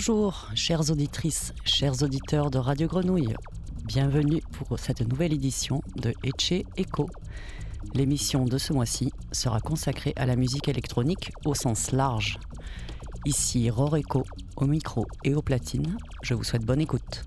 Bonjour, chères auditrices, chers auditeurs de Radio Grenouille. Bienvenue pour cette nouvelle édition de Eche Echo. L'émission de ce mois-ci sera consacrée à la musique électronique au sens large. Ici Roreco au micro et aux platines. Je vous souhaite bonne écoute.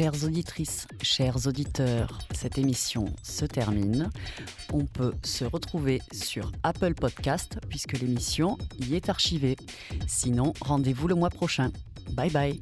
Chères auditrices, chers auditeurs, cette émission se termine. On peut se retrouver sur Apple Podcast puisque l'émission y est archivée. Sinon, rendez-vous le mois prochain. Bye bye